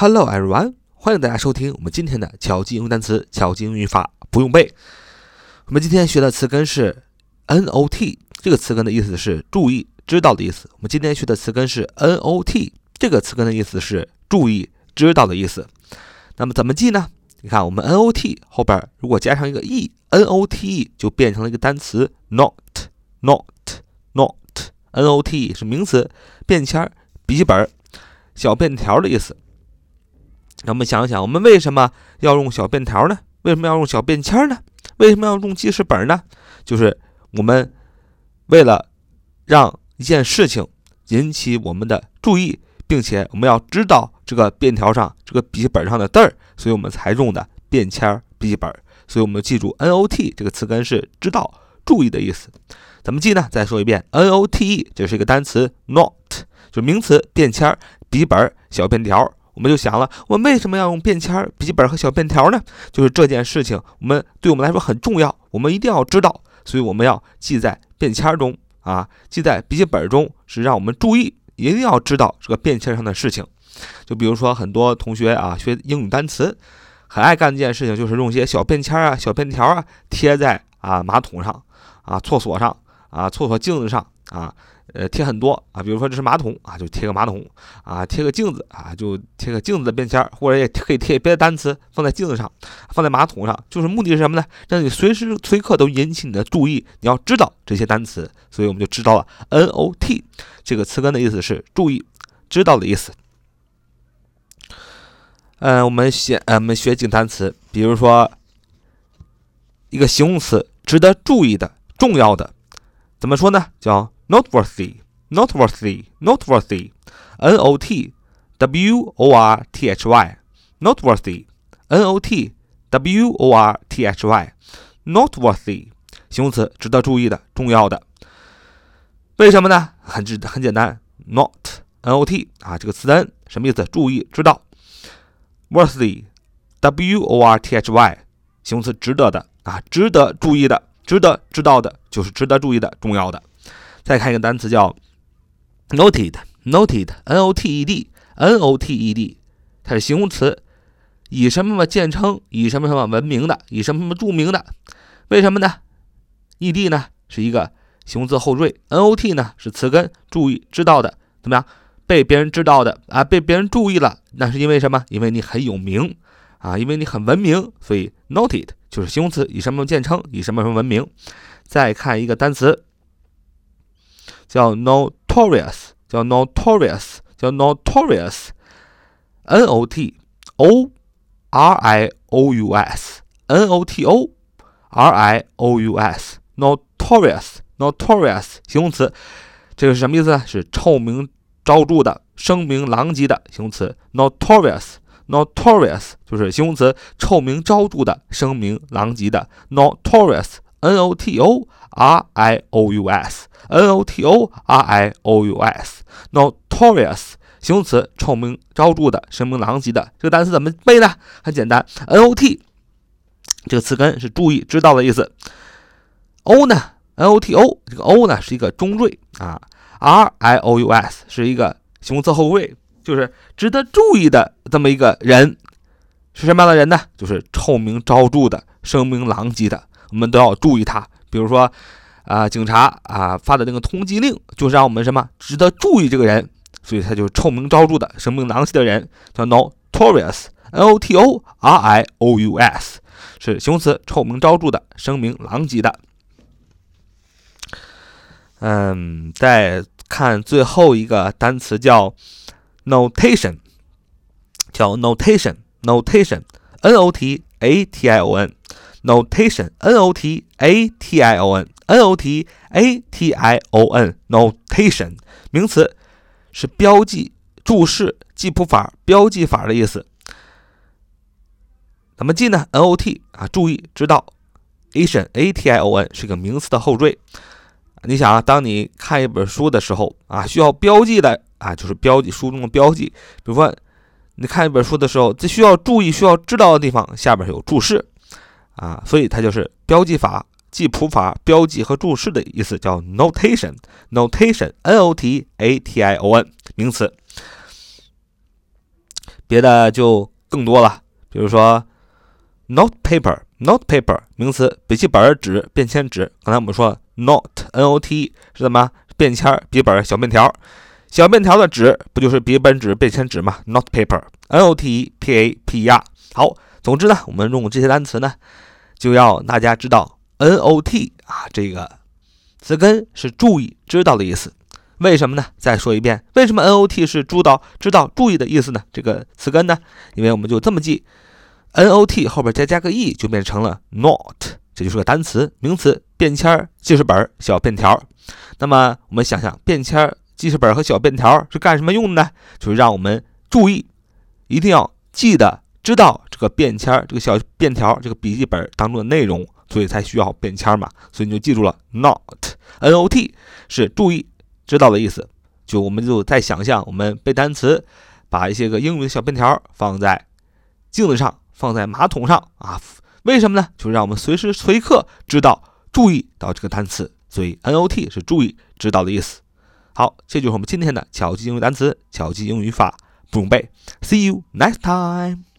Hello everyone，欢迎大家收听我们今天的巧记英语单词、巧记英语法不用背。我们今天学的词根是 not，这个词根的意思是注意、知道的意思。我们今天学的词根是 not，这个词根的意思是注意、知道的意思。那么怎么记呢？你看，我们 not 后边如果加上一个 e，not e 就变成了一个单词 not，not，not，not，not 是名词，便签、笔记本、小便条的意思。那我们想想，我们为什么要用小便条呢？为什么要用小便签呢？为什么要用记事本呢？就是我们为了让一件事情引起我们的注意，并且我们要知道这个便条上、这个笔记本上的字儿，所以我们才用的便签笔记本。所以我们记住，not 这个词根是知道、注意的意思。怎么记呢？再说一遍，N O T E 这是一个单词，not 就是名词，便签笔记本、小便条。我们就想了，我们为什么要用便签、笔记本和小便条呢？就是这件事情，我们对我们来说很重要，我们一定要知道，所以我们要记在便签中啊，记在笔记本中，是让我们注意，一定要知道这个便签上的事情。就比如说，很多同学啊，学英语单词，很爱干一件事情，就是用一些小便签啊、小便条啊，贴在啊马桶上啊、厕所上啊、厕所镜子上啊。呃，贴很多啊，比如说这是马桶啊，就贴个马桶啊，贴个镜子啊，就贴个镜子的便签，或者也可以贴别的单词放在镜子上，放在马桶上，就是目的是什么呢？让你随时随刻都引起你的注意，你要知道这些单词，所以我们就知道了 not 这个词根的意思是注意、知道的意思。嗯，我们先呃，我们学几个单词，比如说一个形容词，值得注意的、重要的，怎么说呢？叫 noteworthy, noteworthy, noteworthy, n o t w o r t h y, noteworthy, n o t w o r t h y, noteworthy，形容词，值得注意的，重要的。为什么呢？很直，很简单，not, n o t 啊，这个词根什么意思？注意，知道。worthy, w o r t h y，形容词，值得的啊，值得注意的，值得知道的，就是值得注意的，重要的。 再看一个单词叫 noted，noted，n o t e d，n o t e d，它是形容词，以什么什么见称，以什么什么闻名的，以什么什么著名的。为什么呢？e d 呢是一个形容词后缀，n o t 呢是词根，注意知道的，怎么样？被别人知道的啊，被别人注意了，那是因为什么？因为你很有名啊，因为你很闻名，所以 noted 就是形容词，以什么见称，以什么什么闻名。再看一个单词。叫 notorious，叫 notorious，叫 notorious，n o t o r i o u s，n o t o r i o u s，notorious，notorious 形容词，这个是什么意思？是臭名昭著的、声名狼藉的形容词。notorious，notorious 就是形容词，臭名昭著的、声名狼藉的。notorious，n o t o r i o u s。N O T O R I O U S，notorious 形容词，臭名昭著的，声名狼藉的。这个单词怎么背呢？很简单，N O T 这个词根是注意、知道的意思。O 呢？N O T O 这个 O 呢是一个中缀啊。R I O U S 是一个形容词后缀，就是值得注意的这么一个人。是什么样的人呢？就是臭名昭著的、声名狼藉的，我们都要注意他。比如说。啊，警察啊发的那个通缉令，就是让我们什么值得注意这个人，所以他就臭名昭著的、声名狼藉的人，叫 notorious，n o t o r i o u s，是形容词，臭名昭著的、声名狼藉的。嗯，再看最后一个单词叫 notation，叫 notation，notation，n-o-t-a-t-i-o-n notation n o t a t i o n n o t a t i o n notation 名词，是标记、注释、记谱法、标记法的意思。怎么记呢？N O T 啊，注意知道。ation，A T I O N 是个名词的后缀。你想啊，当你看一本书的时候啊，需要标记的啊，就是标记书中的标记。比如说，你看一本书的时候，这需要注意、需要知道的地方，下边有注释啊，所以它就是标记法。记谱法、标记和注释的意思叫 notation，notation，n o t a t i o n，名词。别的就更多了，比如说 note paper，note paper 名词，笔记本纸、便签纸。刚才我们说 note，n o t 是什么？便签、笔记本、小便条。小便条的纸不就是笔记本纸、便签纸吗？note paper，n o t p a p e r。好，总之呢，我们用这些单词呢，就要大家知道 n o t 啊，这个词根是注意、知道的意思。为什么呢？再说一遍，为什么 N O T 是知道、知道、注意的意思呢？这个词根呢？因为我们就这么记，N O T 后边再加个 E 就变成了 Not，这就是个单词、名词，便签、记事本、小便条。那么我们想想，便签、记事本和小便条是干什么用的呢？就是让我们注意，一定要记得、知道个便签、这个小便条、这个笔记本当中的内容，所以才需要便签嘛。所以你就记住了，Not，N O T 是注意。知道的意思，就我们就在想象，我们背单词，把一些个英语的小便条放在镜子上，放在马桶上啊？为什么呢？就是让我们随时随刻知道、注意到这个单词。所以 N O T 是注意、知道的意思。好，这就是我们今天的巧记英语单词、巧记英语法，不用背。See you next time.